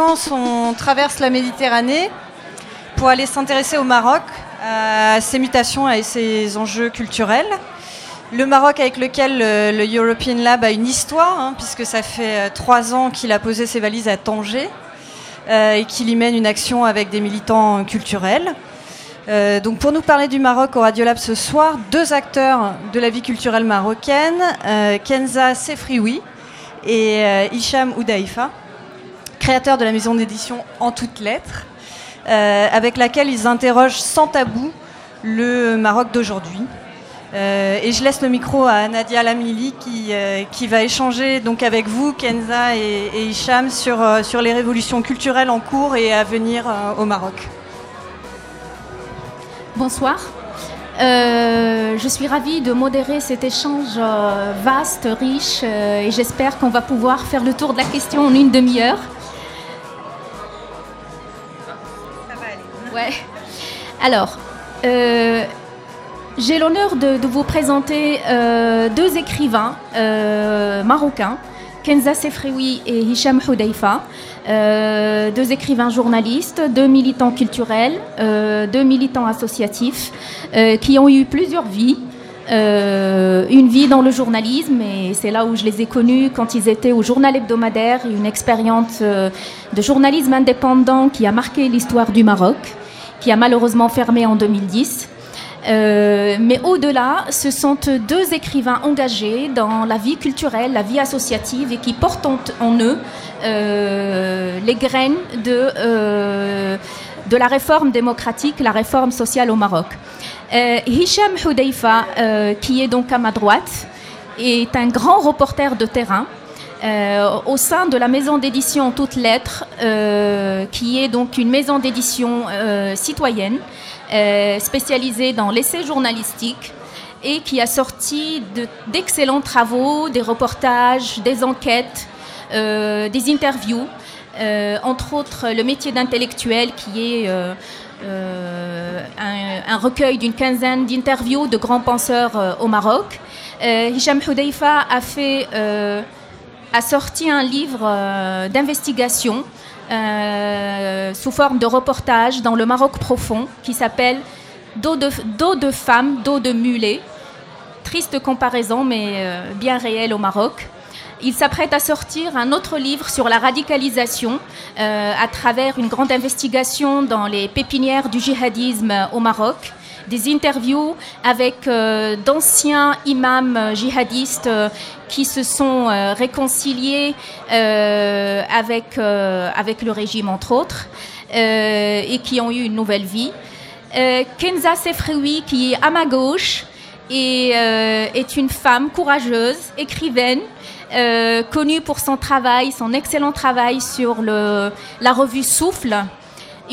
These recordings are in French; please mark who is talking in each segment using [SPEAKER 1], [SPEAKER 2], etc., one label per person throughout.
[SPEAKER 1] on traverse la Méditerranée pour aller s'intéresser au Maroc, à ses mutations et ses enjeux culturels. Le Maroc avec lequel le, European Lab a une histoire, hein, puisque ça fait euh, trois ans qu'il a posé ses valises à Tanger euh, et qu'il y mène une action avec des militants culturels. Euh, donc pour nous parler du Maroc au Radiolab ce soir, deux acteurs de la vie culturelle marocaine, Kenza Sefrioui et Hicham Oudaïfa, créateurs de la maison d'édition En toutes lettres, avec laquelle ils interrogent sans tabou le Maroc d'aujourd'hui. Euh, et je laisse le micro à Nadia Lamili qui, euh, qui va échanger donc avec vous, Kenza et, Hicham, sur, euh, sur les révolutions culturelles en cours et à venir au Maroc.
[SPEAKER 2] Bonsoir. je suis ravie de modérer cet échange vaste, riche, et j'espère qu'on va pouvoir faire le tour de la question en une demi-heure. Alors, j'ai l'honneur de, vous présenter euh, deux écrivains euh, marocains, Kenza Sefrewi et Hicham Houdeifa, euh, deux écrivains journalistes, deux militants culturels, deux militants associatifs qui ont eu plusieurs vies. une vie dans le journalisme, et c'est là où je les ai connus quand ils étaient au journal hebdomadaire, une expérience de journalisme indépendant qui a marqué l'histoire du Maroc, qui a malheureusement fermé en 2010. Euh, mais au-delà, ce sont deux écrivains engagés dans la vie culturelle, la vie associative et qui portent en, eux euh, les graines de, euh, de la réforme démocratique, la réforme sociale au Maroc. Hicham Houdeifa, qui est donc à ma droite, est un grand reporter de terrain. Au sein de la maison d'édition Toutes Lettres, qui est donc une maison d'édition citoyenne, euh, spécialisé dans l'essai journalistique et qui a sorti d'excellents travaux, des reportages, des enquêtes, euh, des interviews, euh, entre autres le métier d'intellectuel qui est un, recueil d'une quinzaine d'interviews de grands penseurs au Maroc. Hicham Houdeifa a, fait, a sorti un livre d'investigation euh, sous forme de reportage dans le Maroc profond qui s'appelle Dos de, dos de femme, dos de mulet. Triste comparaison, mais euh, bien réelle au Maroc. Il s'apprête à sortir un autre livre sur la radicalisation euh, à travers une grande investigation dans les pépinières du djihadisme au Maroc des interviews avec euh, d'anciens imams euh, djihadistes euh, qui se sont réconciliés avec, avec le régime, entre autres, et qui ont eu une nouvelle vie. Kenza Sefrewi, qui est à ma gauche, est une femme courageuse, écrivaine, connue pour son travail, son excellent travail sur le, la revue Souffle,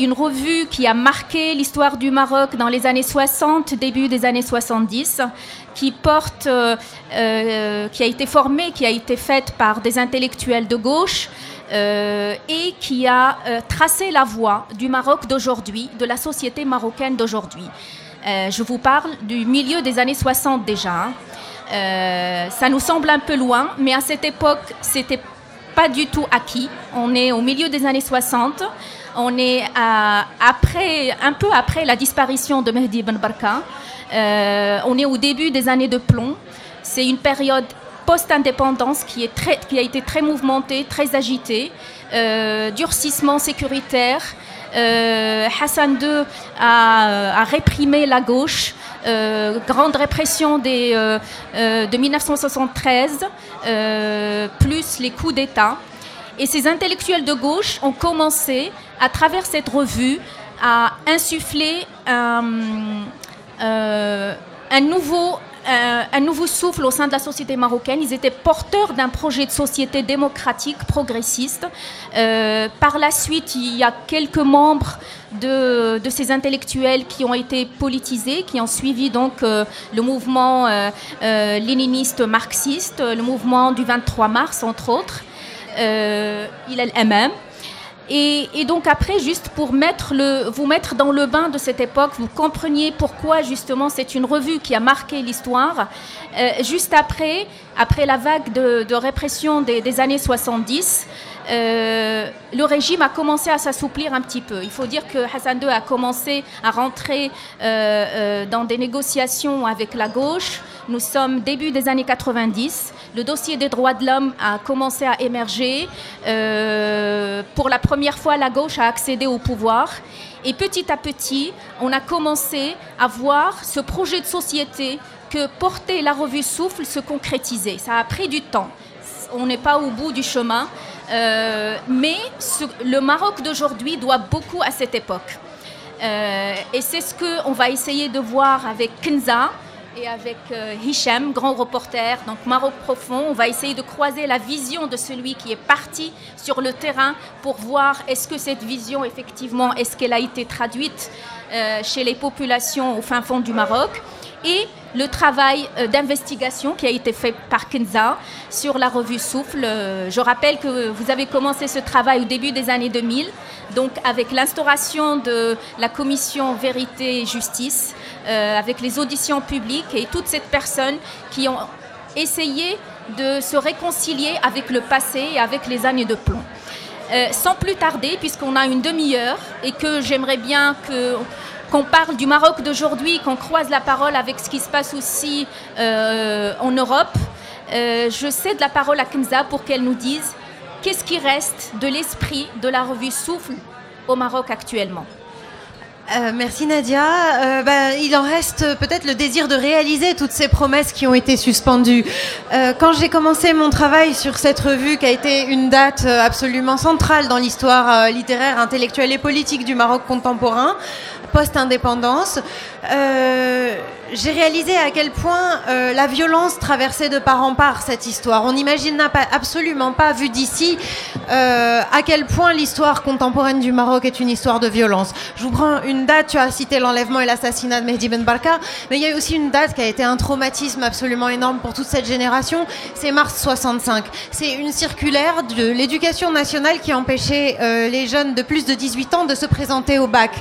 [SPEAKER 2] une revue qui a marqué l'histoire du Maroc dans les années 60, début des années 70, qui porte, euh, euh, qui a été formée, qui a été faite par des intellectuels de gauche. Euh, et qui a tracé la voie du Maroc d'aujourd'hui, de la société marocaine d'aujourd'hui. je vous parle du milieu des années 60 déjà. Hein. ça nous semble un peu loin, mais à cette époque, c'était pas du tout acquis. On est au milieu des années 60. On est après, un peu après la disparition de Mehdi Ben Barka. Euh, on est au début des années de plomb. C'est une période post-indépendance qui, a été très mouvementée, très agitée. Euh, durcissement sécuritaire. Euh, Hassan II a, réprimé la gauche. grande répression de 1973, plus les coups d'État. Et ces intellectuels de gauche ont commencé, à travers cette revue, à insuffler un, euh, nouveau euh, un nouveau souffle au sein de la société marocaine. Ils étaient porteurs d'un projet de société démocratique, progressiste. Euh, par la suite, il y a quelques membres de, ces intellectuels qui ont été politisés, qui ont suivi donc le mouvement léniniste marxiste, le mouvement du 23 mars, entre autres euh, il est MM. Et, donc après, juste pour mettre le, vous mettre dans le bain de cette époque, vous compreniez pourquoi justement c'est une revue qui a marqué l'histoire. Euh, juste après, après la vague de, répression des, années 70, le régime a commencé à s'assouplir un petit peu. Il faut dire que Hassan II a commencé à rentrer dans des négociations avec la gauche. Nous sommes début des années 90. Le dossier des droits de l'homme a commencé à émerger. pour la première fois, la gauche a accédé au pouvoir. Et petit à petit, on a commencé à voir ce projet de société que portait la revue Souffle se concrétiser. Ça a pris du temps. On n'est pas au bout du chemin. Euh, mais le Maroc d'aujourd'hui doit beaucoup à cette époque. Euh, et c'est ce qu'on va essayer de voir avec Kenza, et avec euh, Hicham, grand reporter, donc Maroc profond. On va essayer de croiser la vision de celui qui est parti sur le terrain pour voir est-ce que cette vision, effectivement, est-ce qu'elle a été traduite chez les populations au fin fond du Maroc et le travail euh, d'investigation qui a été fait par Kenza sur la revue Souffle. Je rappelle que vous avez commencé ce travail au début des années 2000, donc avec l'instauration de la commission Vérité et Justice, euh, avec les auditions publiques et toutes ces personnes qui ont essayé de se réconcilier avec le passé et avec les années de plomb. Euh, sans plus tarder, puisqu'on a une demi-heure et que j'aimerais bien que qu'on parle du Maroc d'aujourd'hui, qu'on croise la parole avec ce qui se passe aussi euh, en Europe. je cède la parole à Kenza pour qu'elle nous dise qu'est-ce qui reste de l'esprit de la revue Souffle au Maroc actuellement.
[SPEAKER 3] Euh, merci Nadia. Euh, bah, il en reste peut-être le désir de réaliser toutes ces promesses qui ont été suspendues. Euh, quand j'ai commencé mon travail sur cette revue, qui a été une date absolument centrale dans l'histoire littéraire, intellectuelle et politique du Maroc contemporain, post-indépendance, j'ai réalisé à quel point euh, la violence traversait de part en part cette histoire. On n'imagine absolument pas, vu d'ici, euh, à quel point l'histoire contemporaine du Maroc est une histoire de violence. Je vous prends une date, tu as cité l'enlèvement et l'assassinat de Mehdi Ben Barka, mais il y a aussi une date qui a été un traumatisme absolument énorme pour toute cette génération, c'est mars 65. C'est une circulaire de l'éducation nationale qui empêchait euh, les jeunes de plus de 18 ans de se présenter au bac.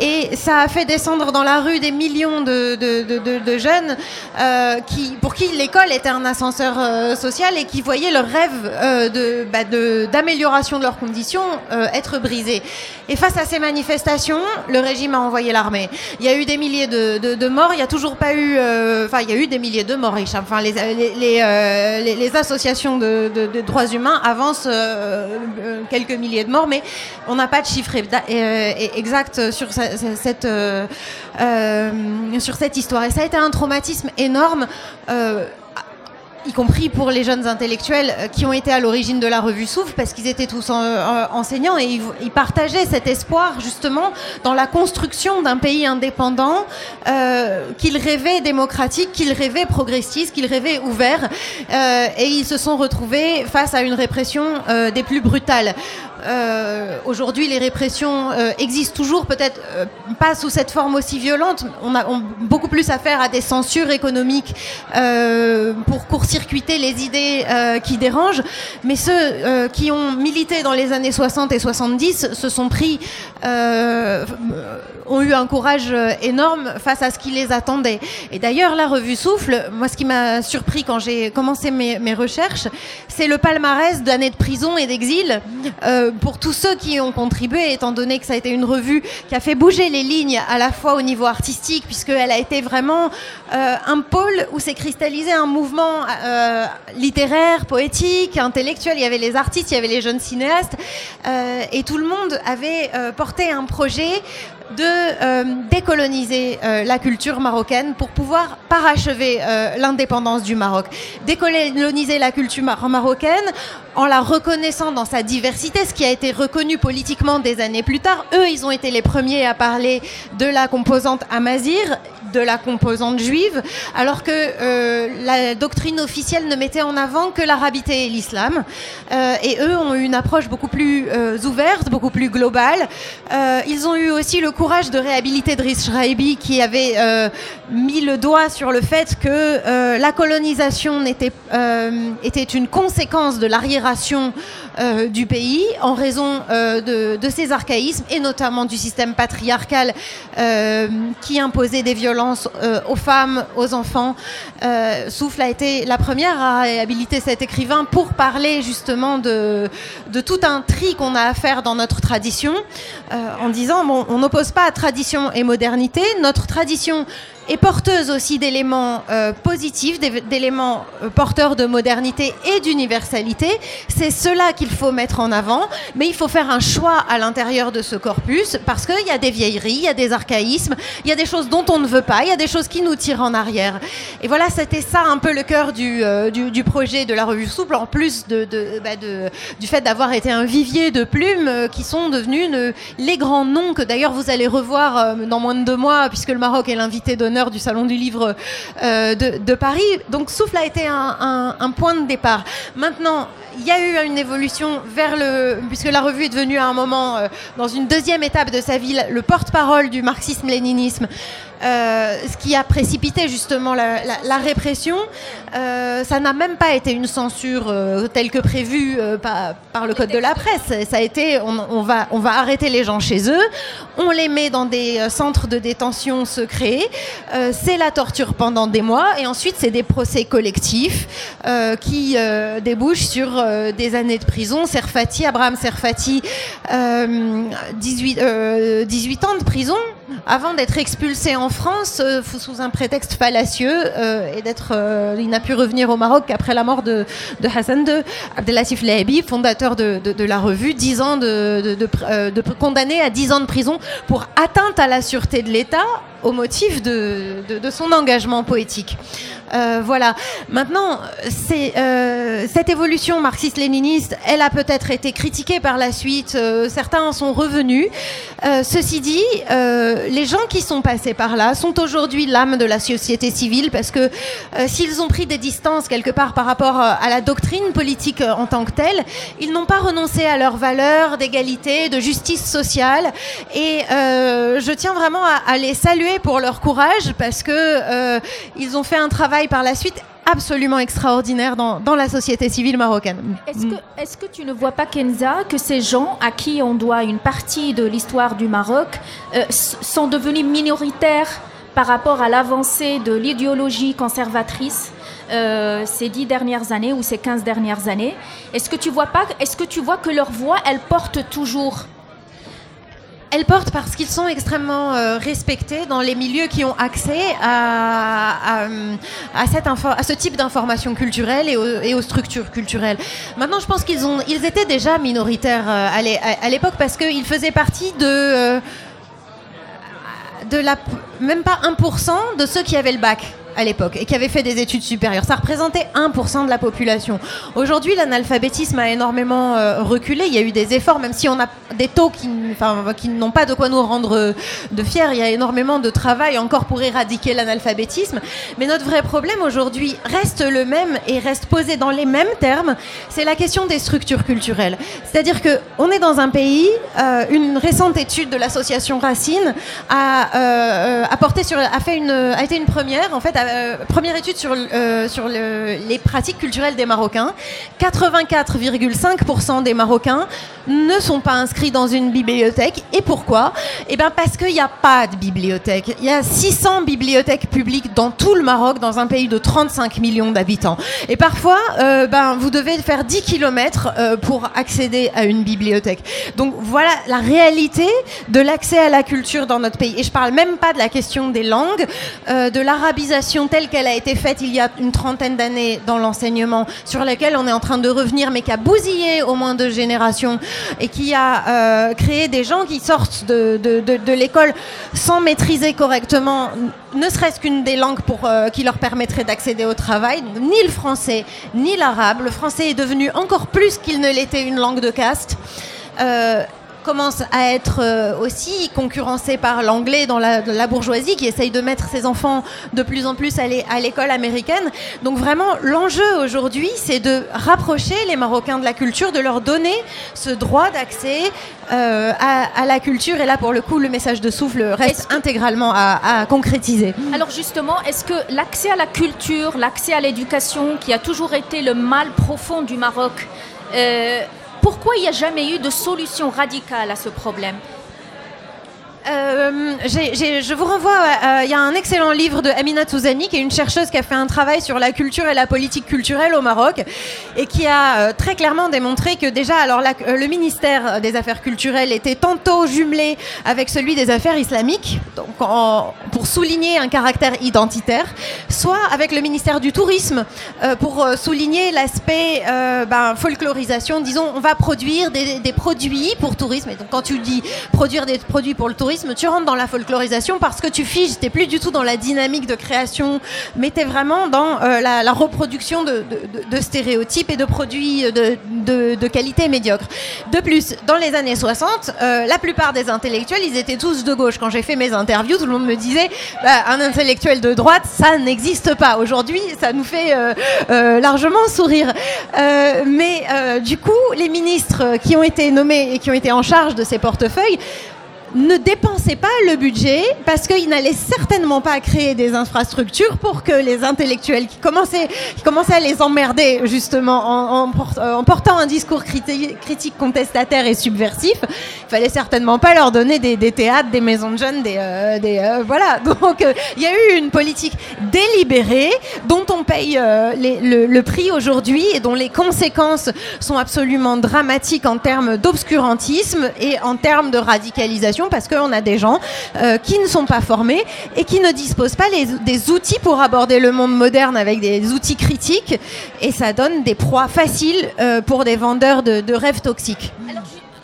[SPEAKER 3] Et ça a fait descendre dans la rue des millions de, jeunes euh, qui, pour qui l'école était un ascenseur euh, social et qui voyaient leur rêve euh, bah, d'amélioration de, leurs conditions être brisé. Et face à ces manifestations, le régime a envoyé l'armée. Il y a eu des milliers de, morts, il n'y a toujours pas eu... Enfin, il y a eu des milliers de morts, Enfin, les, les, les, associations de, droits humains avancent quelques milliers de morts, mais on n'a pas de chiffre exact sur cette, sur cette histoire et ça a été un traumatisme énorme. Euh, y compris pour les jeunes intellectuels euh, qui ont été à l'origine de la revue Souffle, parce qu'ils étaient tous euh, enseignants et ils, partageaient cet espoir justement dans la construction d'un pays indépendant qu'ils rêvaient démocratique, qu'ils rêvaient progressiste, qu'ils rêvaient ouvert, et ils se sont retrouvés face à une répression des plus brutales. Euh, aujourd'hui, les répressions euh, existent toujours, peut-être euh, pas sous cette forme aussi violente. On a beaucoup plus affaire à des censures économiques pour court-circuiter les idées qui dérangent. Mais ceux qui ont milité dans les années 60 et 70 se sont pris, ont eu un courage énorme face à ce qui les attendait. Et d'ailleurs, la revue Souffle, moi, ce qui m'a surpris quand j'ai commencé mes, mes recherches, c'est le palmarès d'années de prison et d'exil pour tous ceux qui ont contribué, étant donné que ça a été une revue qui a fait bouger les lignes à la fois au niveau artistique, puisqu'elle a été vraiment euh, un pôle où s'est cristallisé un mouvement euh, littéraire, poétique, intellectuel. Il y avait les artistes, il y avait les jeunes cinéastes, euh, et tout le monde avait porté un projet de euh, décoloniser euh, la culture marocaine pour pouvoir parachever euh, l'indépendance du Maroc. Décoloniser la culture marocaine en la reconnaissant dans sa diversité, ce qui a été reconnu politiquement des années plus tard. Eux, ils ont été les premiers à parler de la composante amazir de la composante juive, alors que euh, la doctrine officielle ne mettait en avant que l'arabité et l'islam. Euh, et eux ont eu une approche beaucoup plus euh, ouverte, beaucoup plus globale. ils ont eu aussi le courage de réhabiliter Driss Shraibi qui avait mis le doigt sur le fait que la colonisation était, une conséquence de l'arriération du pays en raison de, ses archaïsmes et notamment du système patriarcal qui imposait des violences aux femmes, aux enfants. Souffle a été la première à réhabiliter cet écrivain pour parler justement de, tout un tri qu'on a à faire dans notre tradition en disant bon, on n'oppose pas à tradition et modernité. Notre tradition est porteuse aussi d'éléments euh, positifs, d'éléments euh, porteurs de modernité et d'universalité. C'est cela qu'il faut mettre en avant, mais il faut faire un choix à l'intérieur de ce corpus parce qu'il y a des vieilleries, il y a des archaïsmes, il y a des choses dont on ne veut pas, il y a des choses qui nous tirent en arrière. Et voilà, c'était ça un peu le cœur du, euh, du, projet de la revue Souple, en plus de, de, bah du fait d'avoir été un vivier de plumes qui sont devenus les grands noms que d'ailleurs vous allez revoir dans moins de deux mois, puisque le Maroc est l'invité d'honneur du Salon du Livre euh, de, Paris. Donc Souffle a été un, point de départ. Maintenant, il y a eu une évolution vers le... Puisque la revue est devenue à un moment, euh, dans une deuxième étape de sa vie, le porte-parole du marxisme-léninisme. Euh, ce qui a précipité justement la, répression. Euh, ça n'a même pas été une censure euh, telle que prévue par, le code de la presse. Ça a été, on, va, arrêter les gens chez eux, on les met dans des centres de détention secrets, c'est la torture pendant des mois, et ensuite c'est des procès collectifs qui débouchent sur des années de prison. Serfati, Abraham Serfati, 18, 18 ans de prison avant d'être expulsé en France euh, sous un prétexte fallacieux euh, et d'être, euh, il n'a pu revenir au Maroc qu'après la mort de, Hassan II. Abdelatif Lahabi, fondateur de, la revue, 10 ans de, condamné à 10 ans de prison pour atteinte à la sûreté de l'État au motif de, son engagement poétique. Euh, voilà. Maintenant, euh, cette évolution marxiste-léniniste, elle a peut-être été critiquée par la suite. Euh, certains en sont revenus. ceci dit, les gens qui sont passés par là sont aujourd'hui l'âme de la société civile parce que s'ils ont pris des distances quelque part par rapport à la doctrine politique en tant que telle, ils n'ont pas renoncé à leurs valeurs d'égalité, de justice sociale. Et je tiens vraiment à les saluer pour leur courage parce que euh, ils ont fait un travail par la suite absolument extraordinaire dans, dans la société civile marocaine.
[SPEAKER 2] Est-ce que, est que, tu ne vois pas, Kenza, que ces gens à qui on doit une partie de l'histoire du Maroc euh, sont devenus minoritaires par rapport à l'avancée de l'idéologie conservatrice euh, ces dix dernières années ou ces quinze dernières années? Est-ce que tu vois pas Est-ce que tu vois que leur voix, elle porte toujours
[SPEAKER 3] elles portent parce qu'ils sont extrêmement euh, respectés dans les milieux qui ont accès à, à, cette à ce type d'information culturelle et, aux structures culturelles. Maintenant, je pense qu'ils ont, ils étaient déjà minoritaires euh, à l'époque parce qu'ils faisaient partie de, euh, de la, même pas 1% de ceux qui avaient le bac à l'époque et qui avait fait des études supérieures. Ça représentait 1% de la population. Aujourd'hui, l'analphabétisme a énormément euh, reculé. Il y a eu des efforts, même si on a des taux qui, qui n'ont pas de quoi nous rendre euh, de fiers. Il y a énormément de travail encore pour éradiquer l'analphabétisme. Mais notre vrai problème aujourd'hui reste le même et reste posé dans les mêmes termes. C'est la question des structures culturelles. C'est-à-dire que on est dans un pays. Euh, une récente étude de l'association Racine a, apporté sur, a fait une, a été une première en fait. Euh, première étude sur, euh, les pratiques culturelles des Marocains. 84,5% des Marocains ne sont pas inscrits dans une bibliothèque. Et pourquoi? Eh bien parce qu'il n'y a pas de bibliothèque. Il y a 600 bibliothèques publiques dans tout le Maroc, dans un pays de 35 millions d'habitants. Et parfois, euh, ben, vous devez faire 10 km pour accéder à une bibliothèque. Donc voilà la réalité de l'accès à la culture dans notre pays. Et je parle même pas de la question des langues, de l'arabisation telle qu'elle a été faite il y a une trentaine d'années dans l'enseignement, sur laquelle on est en train de revenir, mais qui a bousillé au moins deux générations et qui a euh, créé des gens qui sortent de, l'école sans maîtriser correctement ne serait-ce qu'une des langues pour, euh, qui leur permettrait d'accéder au travail, ni le français, ni l'arabe. Le français est devenu encore plus qu'il ne l'était une langue de caste. Euh, commence à être euh, aussi concurrencé par l'anglais dans la, la, bourgeoisie qui essaye de mettre ses enfants de plus en plus à l'école américaine. Donc vraiment, l'enjeu aujourd'hui, c'est de rapprocher les Marocains de la culture, de leur donner ce droit d'accès euh, à, la culture. Et là, pour le coup, le message de souffle reste intégralement à, concrétiser.
[SPEAKER 2] Alors justement, est-ce que l'accès à la culture, l'accès à l'éducation, qui a toujours été le mal profond du Maroc, euh, pourquoi il n'y a jamais eu de solution radicale à ce problème?
[SPEAKER 3] Euh, je vous renvoie, il y a un excellent livre de Amina Touzani, qui est une chercheuse qui a fait un travail sur la culture et la politique culturelle au Maroc, et qui a euh, très clairement démontré que déjà, alors euh, le ministère des Affaires culturelles était tantôt jumelé avec celui des Affaires islamiques, pour souligner un caractère identitaire, soit avec le ministère du Tourisme pour souligner l'aspect ben, folklorisation. Disons, on va produire des, des produits pour tourisme. Et donc, quand tu dis produire des produits pour le tourisme tu rentres dans la folklorisation parce que tu figes, t'es plus du tout dans la dynamique de création, mais t'es vraiment dans euh, la, reproduction de, stéréotypes et de produits de, qualité médiocre. De plus, dans les années 60, euh, la plupart des intellectuels, ils étaient tous de gauche. Quand j'ai fait mes interviews, tout le monde me disait, bah, un intellectuel de droite, ça n'existe pas. Aujourd'hui, ça nous fait euh, largement sourire. mais du coup, les ministres qui ont été nommés et qui ont été en charge de ces portefeuilles, ne dépensait pas le budget parce qu'il n'allait certainement pas créer des infrastructures pour que les intellectuels qui commençaient, qui commençaient à les emmerder justement en, en, portant un discours critique, contestataire et subversif, il fallait certainement pas leur donner des, théâtres, des maisons de jeunes, des, euh, euh, voilà. Donc euh, il y a eu une politique délibérée dont on paye le, prix aujourd'hui et dont les conséquences sont absolument dramatiques en termes d'obscurantisme et en termes de radicalisation parce qu'on a des gens euh, qui ne sont pas formés et qui ne disposent pas des outils pour aborder le monde moderne avec des outils critiques et ça donne des proies faciles euh, pour des vendeurs de, rêves toxiques.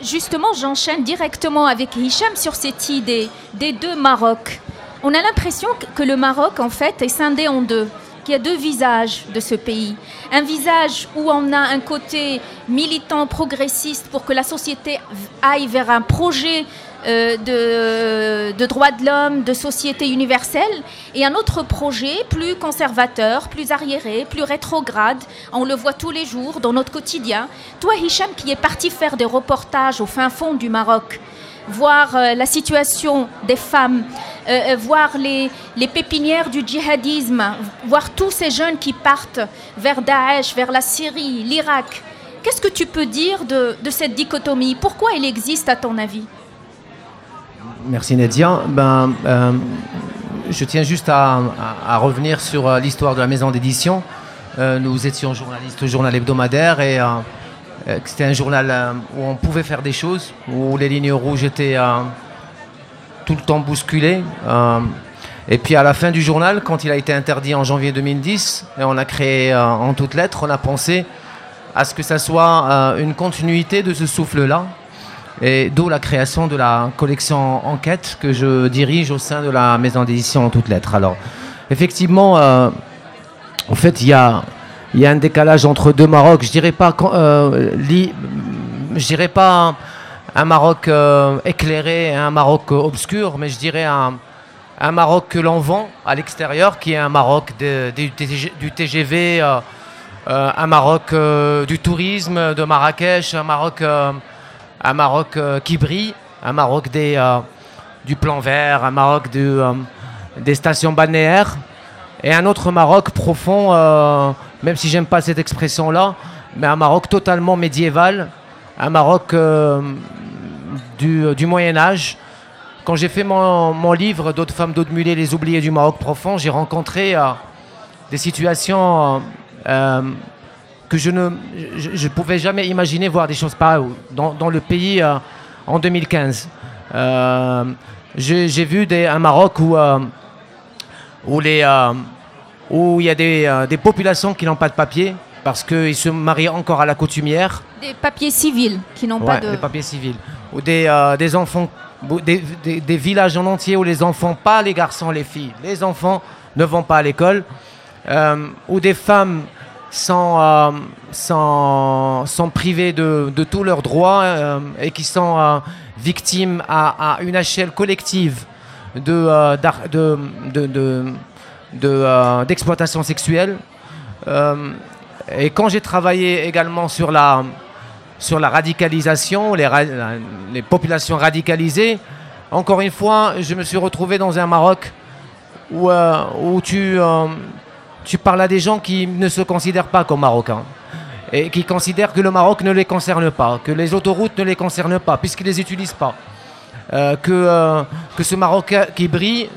[SPEAKER 2] justement, j'enchaîne directement avec Hicham sur cette idée des deux Maroc. On a l'impression que le Maroc, en fait, est scindé en deux qu'il y a deux visages de ce pays. Un visage où on a un côté militant, progressiste pour que la société aille vers un projet euh, de, droits de l'homme, de société universelle, et un autre projet plus conservateur, plus arriéré, plus rétrograde. On le voit tous les jours dans notre quotidien. Toi, Hicham, qui est parti faire des reportages au fin fond du Maroc, voir euh, la situation des femmes, euh, voir les, pépinières du djihadisme, voir tous ces jeunes qui partent vers Daesh, vers la Syrie, l'Irak. Qu'est-ce que tu peux dire de cette dichotomie? Pourquoi elle existe à ton avis?
[SPEAKER 4] Merci Nadia. Ben, euh, je tiens juste à, revenir sur euh, l'histoire de la maison d'édition. Euh, nous étions journalistes au journal hebdomadaire et c'était un journal où on pouvait faire des choses, où les lignes rouges étaient tout le temps bousculées. et puis à la fin du journal, quand il a été interdit en janvier 2010, et on a créé en toutes lettres, on a pensé à ce que ça soit une continuité de ce souffle-là, et d'où la création de la collection Enquête que je dirige au sein de la maison d'édition en toutes lettres. Alors, effectivement, euh, en fait, il y a, un décalage entre deux Maroc. Je dirais pas, euh, dirais pas un, Maroc euh, éclairé et un Maroc obscur, mais je dirais un Maroc que l'on vend à l'extérieur, qui est un Maroc du TGV, un Maroc du tourisme, de Marrakech, un Maroc un Maroc euh, qui brille, un Maroc euh, du plan vert, un Maroc euh, des stations balnéaires, et un autre Maroc profond, même si j'aime pas cette expression-là, mais un Maroc totalement médiéval, un Maroc du, Moyen Âge. Quand j'ai fait mon, livre D'autres femmes, d'autres mulets, les oubliés du Maroc profond, j'ai rencontré des situations que je ne je, pouvais jamais imaginer voir des choses pareilles dans, dans le pays euh, en 2015. Euh, j'ai vu des, un Maroc où, euh, où, les, où il y a des, des populations qui n'ont pas de papier parce qu'ils se marient encore à la coutumière.
[SPEAKER 2] Des papiers civils qui n'ont pas de...
[SPEAKER 4] Des papiers civils. Ou des, des enfants, des, des, villages en entier où les enfants, pas les garçons, les filles, les enfants ne vont pas à l'école. ou des femmes sont, euh, privés de, tous leurs droits euh, et qui sont euh, victimes à, une échelle collective de, d'exploitation sexuelle. et quand j'ai travaillé également sur la, radicalisation, les, populations radicalisées, encore une fois, je me suis retrouvé dans un Maroc où tu, tu parles à des gens qui ne se considèrent pas comme marocains et qui considèrent que le Maroc ne les concerne pas, que les autoroutes ne les concernent pas, puisqu'ils ne les utilisent pas. Euh, que, euh, que ce Maroc qui brille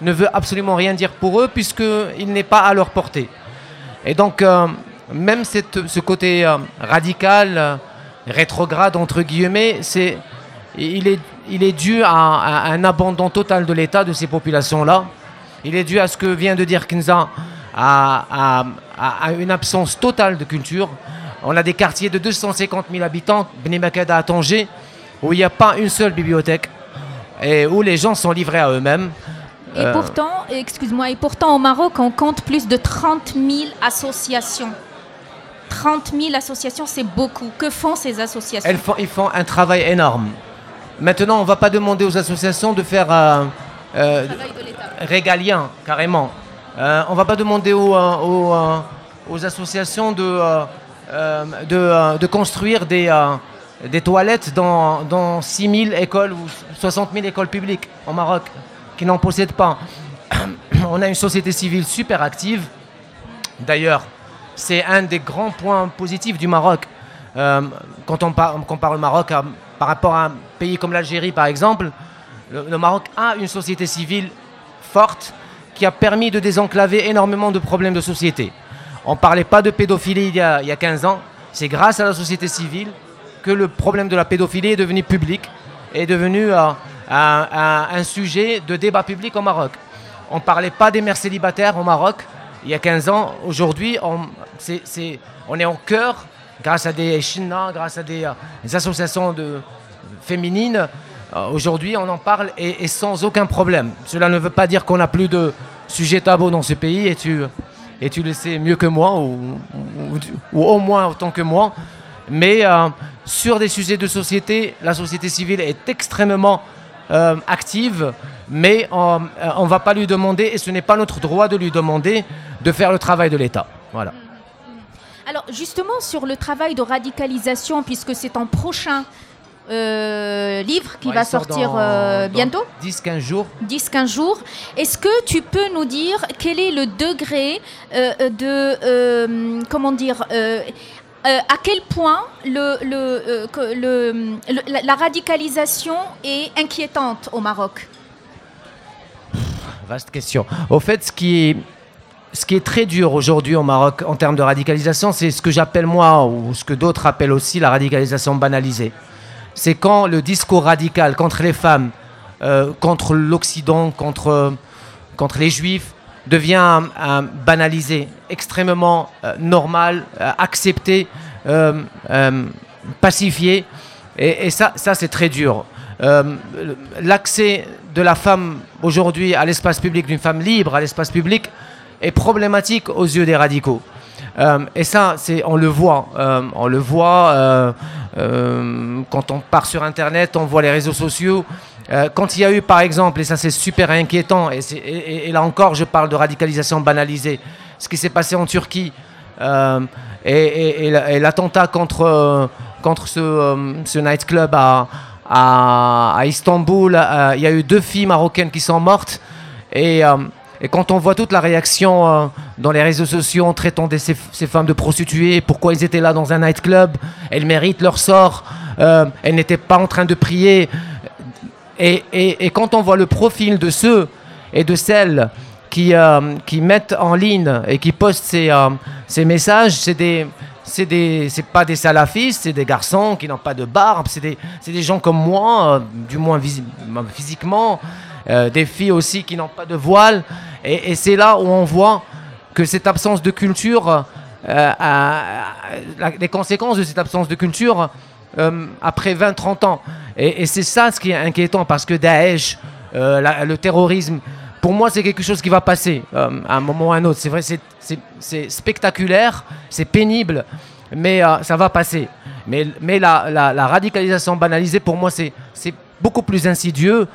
[SPEAKER 4] ne veut absolument rien dire pour eux, puisqu'il n'est pas à leur portée. Et donc, euh, même cette, ce côté radical, rétrograde, entre guillemets, c'est, il, est, il est dû à, à un abandon total de l'État de ces populations-là. Il est dû à ce que vient de dire Kinza, à, une absence totale de culture. On a des quartiers de 250 000 habitants, Beni à Tanger, où il n'y a pas une seule bibliothèque et où les gens sont livrés à eux-mêmes.
[SPEAKER 2] Et euh, pourtant, excuse-moi, et pourtant au Maroc, on compte plus de 30 000 associations. 30 000 associations, c'est beaucoup. Que font ces associations?
[SPEAKER 4] Elles font, Ils font un travail énorme. Maintenant, on ne va pas demander aux associations de faire un euh, régalien, carrément. Euh, on ne va pas demander aux, euh, euh, associations de, construire des, toilettes dans, dans 6 000 écoles ou 60 000 écoles publiques au Maroc qui n'en possèdent pas. On a une société civile super active. D'ailleurs, c'est un des grands points positifs du Maroc. quand on, compare le Maroc par rapport à un pays comme l'Algérie, par exemple, le, Maroc a une société civile forte qui a permis de désenclaver énormément de problèmes de société. On ne parlait pas de pédophilie il y a, il 15 ans. C'est grâce à la société civile que le problème de la pédophilie est devenu public, est devenu euh, un, sujet de débat public au Maroc. On ne parlait pas des mères célibataires au Maroc il y a 15 ans. Aujourd'hui, on, est au cœur, grâce à des china, grâce à des, euh, associations de, féminines, aujourd'hui, on en parle et, sans aucun problème. Cela ne veut pas dire qu'on n'a plus de sujets tabous dans ce pays et tu, et tu le sais mieux que moi ou, au moins autant que moi. Mais euh, sur des sujets de société, la société civile est extrêmement euh, active, mais on ne va pas lui demander, et ce n'est pas notre droit de lui demander, de faire le travail de l'État. Voilà.
[SPEAKER 2] Alors justement sur le travail de radicalisation, puisque c'est en prochain euh, livre qui va sortir euh, bientôt
[SPEAKER 4] 10-15 jours.
[SPEAKER 2] 10-15 jours. Est-ce que tu peux nous dire quel est le degré euh, de. comment dire à quel point le, le, la radicalisation est inquiétante au Maroc?
[SPEAKER 4] Vaste question. Au fait, ce qui est, ce qui est très dur aujourd'hui au Maroc en termes de radicalisation, c'est ce que j'appelle moi, ou ce que d'autres appellent aussi la radicalisation banalisée c'est quand le discours radical contre les femmes, euh, contre l'Occident, contre, les juifs, devient banalisé, extrêmement euh, normal, euh, accepté, pacifié. Et, ça c'est très dur. L'accès de la femme aujourd'hui à l'espace public, d'une femme libre à l'espace public, est problématique aux yeux des radicaux. Et ça, on le voit. on le voit euh, quand on part sur Internet, on voit les réseaux sociaux. Euh, quand il y a eu, par exemple, et ça c'est super inquiétant, et, là encore je parle de radicalisation banalisée, ce qui s'est passé en Turquie euh, et, l'attentat contre, contre ce, ce nightclub à, à, Istanbul, il y a eu deux filles marocaines qui sont mortes. Et, et quand on voit toute la réaction euh, dans les réseaux sociaux en traitant ces, femmes de prostituées, pourquoi elles étaient là dans un nightclub, elles méritent leur sort, euh, elles n'étaient pas en train de prier. Et, et, quand on voit le profil de ceux et de celles qui, euh, qui mettent en ligne et qui postent ces, ces messages, c'est des c'est des pas des salafistes, c'est des garçons qui n'ont pas de barbe, c'est des, des gens comme moi, du moins physiquement, des filles aussi qui n'ont pas de voile. Et, c'est là où on voit que cette absence de culture, euh, les conséquences de cette absence de culture euh, après 20-30 ans. Et, c'est ça ce qui est inquiétant parce que Daesh, euh, le terrorisme, pour moi, c'est quelque chose qui va passer à un moment ou à un autre. C'est vrai, c'est spectaculaire, c'est pénible. mais ça va passer. Mais, mais la, la, radicalisation banalisée, pour moi, c'est beaucoup plus insidieux.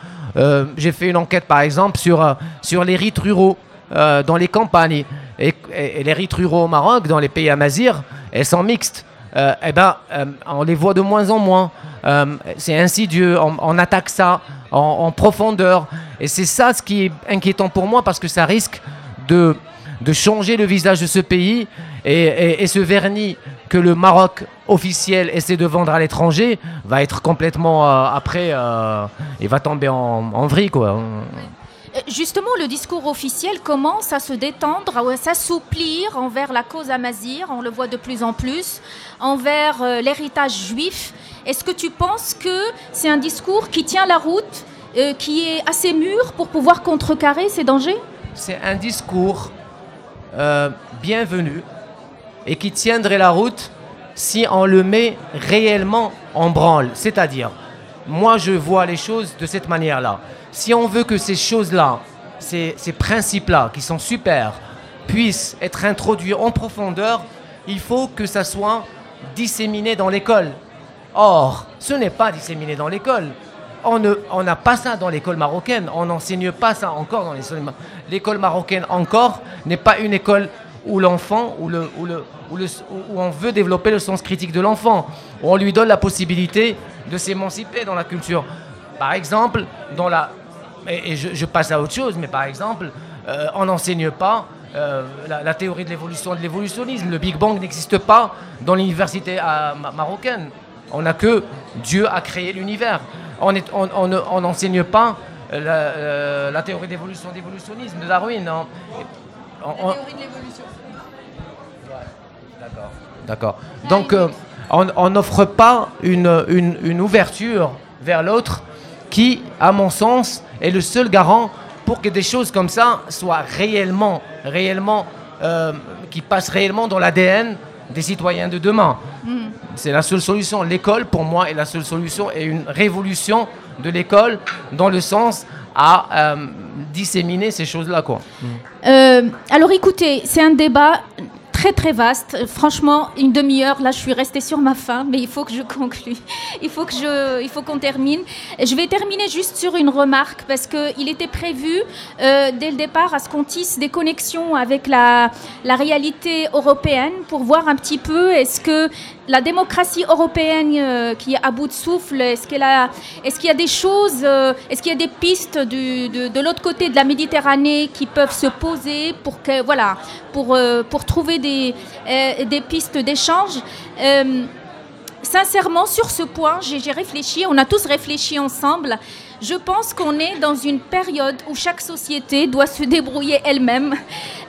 [SPEAKER 4] J'ai fait une enquête, par exemple, sur, sur les rites ruraux dans les campagnes. Et, les rites ruraux au Maroc, dans les pays amazirs, elles sont mixtes. eh ben, on les voit de moins en moins. c'est insidieux, on, on, attaque ça en, profondeur. Et c'est ça ce qui est inquiétant pour moi parce que ça risque de, de changer le visage de ce pays et, ce vernis que le Maroc officiel essaie de vendre à l'étranger va être complètement euh, après, euh, il va tomber en, en vrille quoi.
[SPEAKER 2] Euh, justement, le discours officiel commence à se détendre, à s'assouplir envers la cause amazir, on le voit de plus en plus, envers l'héritage juif. Est-ce que tu penses que c'est un discours qui tient la route, euh, qui est assez mûr pour pouvoir contrecarrer ces dangers?
[SPEAKER 4] C'est un discours euh, bienvenu et qui tiendrait la route si on le met réellement en branle. C'est-à-dire, moi je vois les choses de cette manière-là. Si on veut que ces choses-là, ces, principes-là, qui sont super, puissent être introduits en profondeur, il faut que ça soit disséminé dans l'école. Or, ce n'est pas disséminé dans l'école. On n'a pas ça dans l'école marocaine. On n'enseigne pas ça encore dans l'école marocaine. Encore n'est pas une école où l'enfant, où, le, où, le, où, on veut développer le sens critique de l'enfant, où on lui donne la possibilité de s'émanciper dans la culture. Par exemple, dans la, et, je, passe à autre chose, mais par exemple, euh, on n'enseigne pas euh, la, théorie de l'évolution de l'évolutionnisme. Le Big Bang n'existe pas dans l'université euh, marocaine. On n'a que Dieu a créé l'univers. On n'enseigne pas la, théorie d'évolution, d'évolutionnisme de Darwin.
[SPEAKER 1] La théorie de l'évolution.
[SPEAKER 4] D'accord. D'accord. Donc, euh, on n'offre pas une, une, ouverture vers l'autre qui, à mon sens, est le seul garant pour que des choses comme ça soient réellement, réellement, euh, qui passent réellement dans l'ADN des citoyens de demain. Hmm. C'est la seule solution. L'école, pour moi, est la seule solution et une révolution de l'école dans le sens à euh, disséminer ces choses-là. Quoi.
[SPEAKER 2] Euh, alors écoutez, c'est un débat très très vaste. Franchement, une demi-heure, là je suis restée sur ma faim, mais il faut que je conclue. Il faut que je, il faut qu'on termine. Je vais terminer juste sur une remarque parce qu'il était prévu euh, dès le départ à ce qu'on tisse des connexions avec la, la réalité européenne pour voir un petit peu est-ce que la démocratie européenne euh, qui est à bout de souffle, est-ce qu'il y a des choses, euh, est-ce qu'il y a des pistes de, l'autre côté de la Méditerranée qui peuvent se poser pour pour trouver des euh, pistes d'échange? Euh, sincèrement, sur ce point, j'ai réfléchi, on a tous réfléchi ensemble. Je pense qu'on est dans une période où chaque société doit se débrouiller elle-même.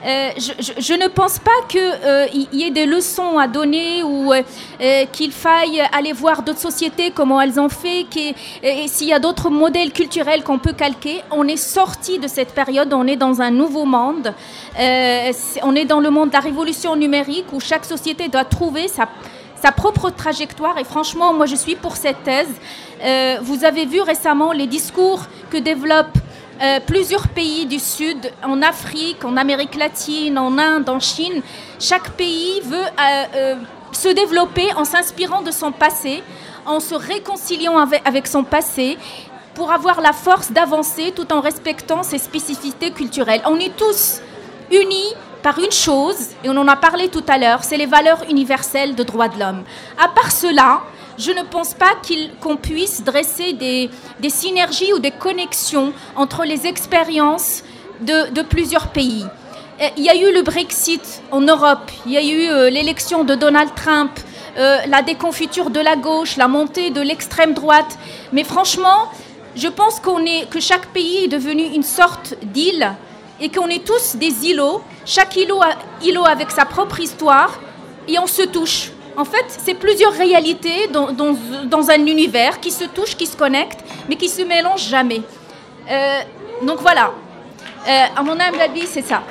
[SPEAKER 2] Euh, je, ne pense pas qu'il euh, y ait des leçons à donner ou euh, qu'il faille aller voir d'autres sociétés, comment elles ont fait, et s'il y a d'autres modèles culturels qu'on peut calquer. On est sorti de cette période, on est dans un nouveau monde. on est dans le monde de la révolution numérique où chaque société doit trouver sa sa propre trajectoire. Et franchement, moi, je suis pour cette thèse. Euh, vous avez vu récemment les discours que développent euh, plusieurs pays du Sud, en Afrique, en Amérique latine, en Inde, en Chine. Chaque pays veut euh, se développer en s'inspirant de son passé, en se réconciliant avec, avec son passé pour avoir la force d'avancer tout en respectant ses spécificités culturelles. On est tous unis par une chose, et on en a parlé tout à l'heure, c'est les valeurs universelles de droits de l'homme. À part cela, je ne pense pas qu'on puisse dresser des, synergies ou des connexions entre les expériences de, plusieurs pays. Il y a eu le Brexit en Europe, il y a eu euh, l'élection de Donald Trump, euh, la déconfiture de la gauche, la montée de l'extrême droite. Mais franchement, je pense est, que chaque pays est devenu une sorte d'île et qu'on est tous des îlots, chaque îlot, avec sa propre histoire, et on se touche. En fait, c'est plusieurs réalités dans, un univers qui se touchent, qui se connectent, mais qui se mélangent jamais. Euh, donc voilà, euh, à mon humble avis, c'est ça.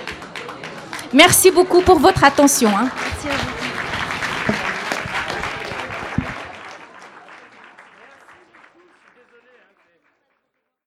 [SPEAKER 2] Merci beaucoup pour votre attention. Hein. Merci à vous.